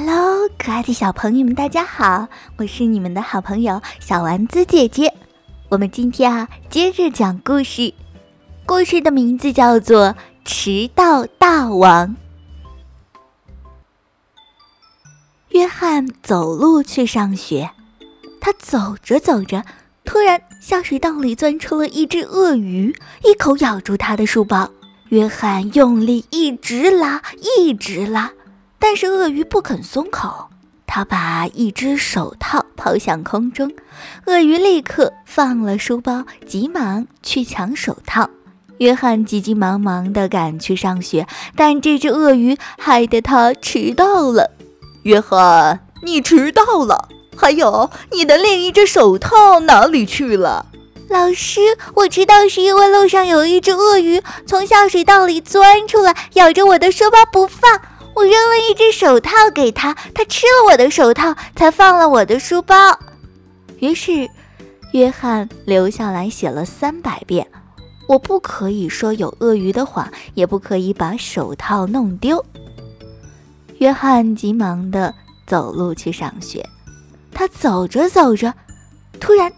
Hello，可爱的小朋友们，大家好！我是你们的好朋友小丸子姐姐。我们今天啊，接着讲故事。故事的名字叫做《迟到大王》。约翰走路去上学，他走着走着，突然下水道里钻出了一只鳄鱼，一口咬住他的书包。约翰用力一直拉，一直拉。但是鳄鱼不肯松口，他把一只手套抛向空中，鳄鱼立刻放了书包，急忙去抢手套。约翰急急忙忙地赶去上学，但这只鳄鱼害得他迟到了。约翰，你迟到了！还有，你的另一只手套哪里去了？老师，我迟到是因为路上有一只鳄鱼从下水道里钻出来，咬着我的书包不放。我扔了一只手套给他，他吃了我的手套，才放了我的书包。于是，约翰留下来写了三百遍：“我不可以说有鳄鱼的谎，也不可以把手套弄丢。”约翰急忙地走路去上学。他走着走着，突然，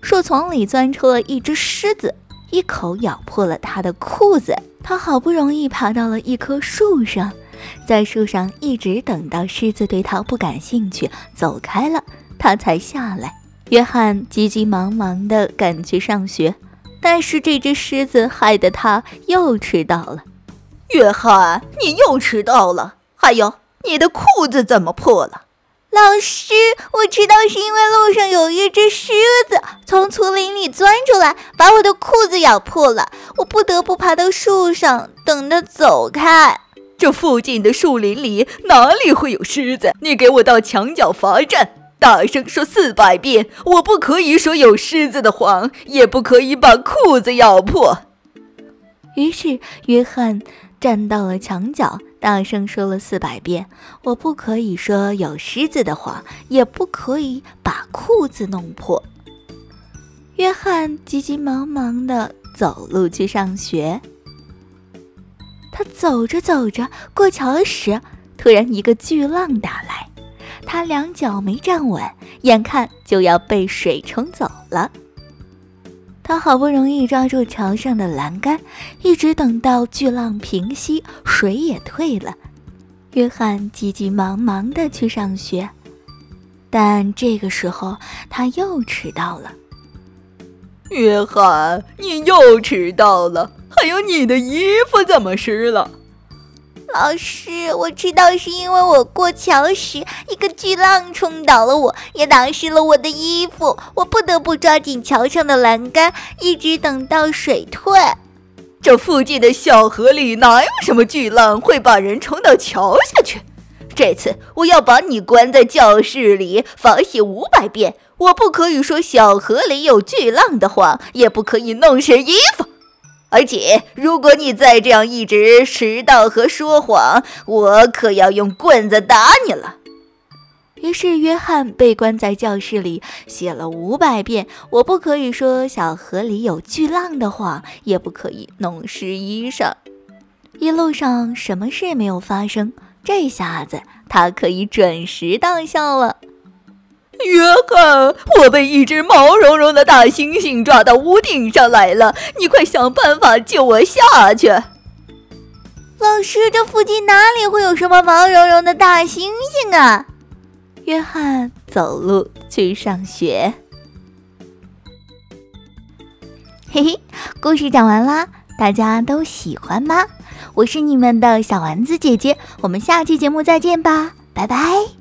树丛里钻出了一只狮子，一口咬破了他的裤子。他好不容易爬到了一棵树上。在树上一直等到狮子对他不感兴趣，走开了，他才下来。约翰急急忙忙地赶去上学，但是这只狮子害得他又迟到了。约翰，你又迟到了！还有，你的裤子怎么破了？老师，我迟到是因为路上有一只狮子从丛林里钻出来，把我的裤子咬破了，我不得不爬到树上等它走开。这附近的树林里哪里会有狮子？你给我到墙角罚站，大声说四百遍！我不可以说有狮子的谎，也不可以把裤子咬破。于是，约翰站到了墙角，大声说了四百遍：“我不可以说有狮子的谎，也不可以把裤子弄破。”约翰急急忙忙地走路去上学。他走着走着，过桥时，突然一个巨浪打来，他两脚没站稳，眼看就要被水冲走了。他好不容易抓住桥上的栏杆，一直等到巨浪平息，水也退了，约翰急急忙忙地去上学，但这个时候他又迟到了。约翰，你又迟到了。还有你的衣服怎么湿了？老师，我迟到是因为我过桥时一个巨浪冲倒了我，也打湿了我的衣服，我不得不抓紧桥上的栏杆，一直等到水退。这附近的小河里哪有什么巨浪会把人冲到桥下去？这次我要把你关在教室里罚写五百遍。我不可以说小河里有巨浪的谎，也不可以弄湿衣服。而且，如果你再这样一直迟到和说谎，我可要用棍子打你了。于是，约翰被关在教室里，写了五百遍：“我不可以说小河里有巨浪的谎，也不可以弄湿衣裳。”一路上什么事没有发生，这下子他可以准时到校了。约翰，我被一只毛茸茸的大猩猩抓到屋顶上来了，你快想办法救我下去！老师，这附近哪里会有什么毛茸茸的大猩猩啊？约翰走路去上学。嘿嘿，故事讲完啦，大家都喜欢吗？我是你们的小丸子姐姐，我们下期节目再见吧，拜拜。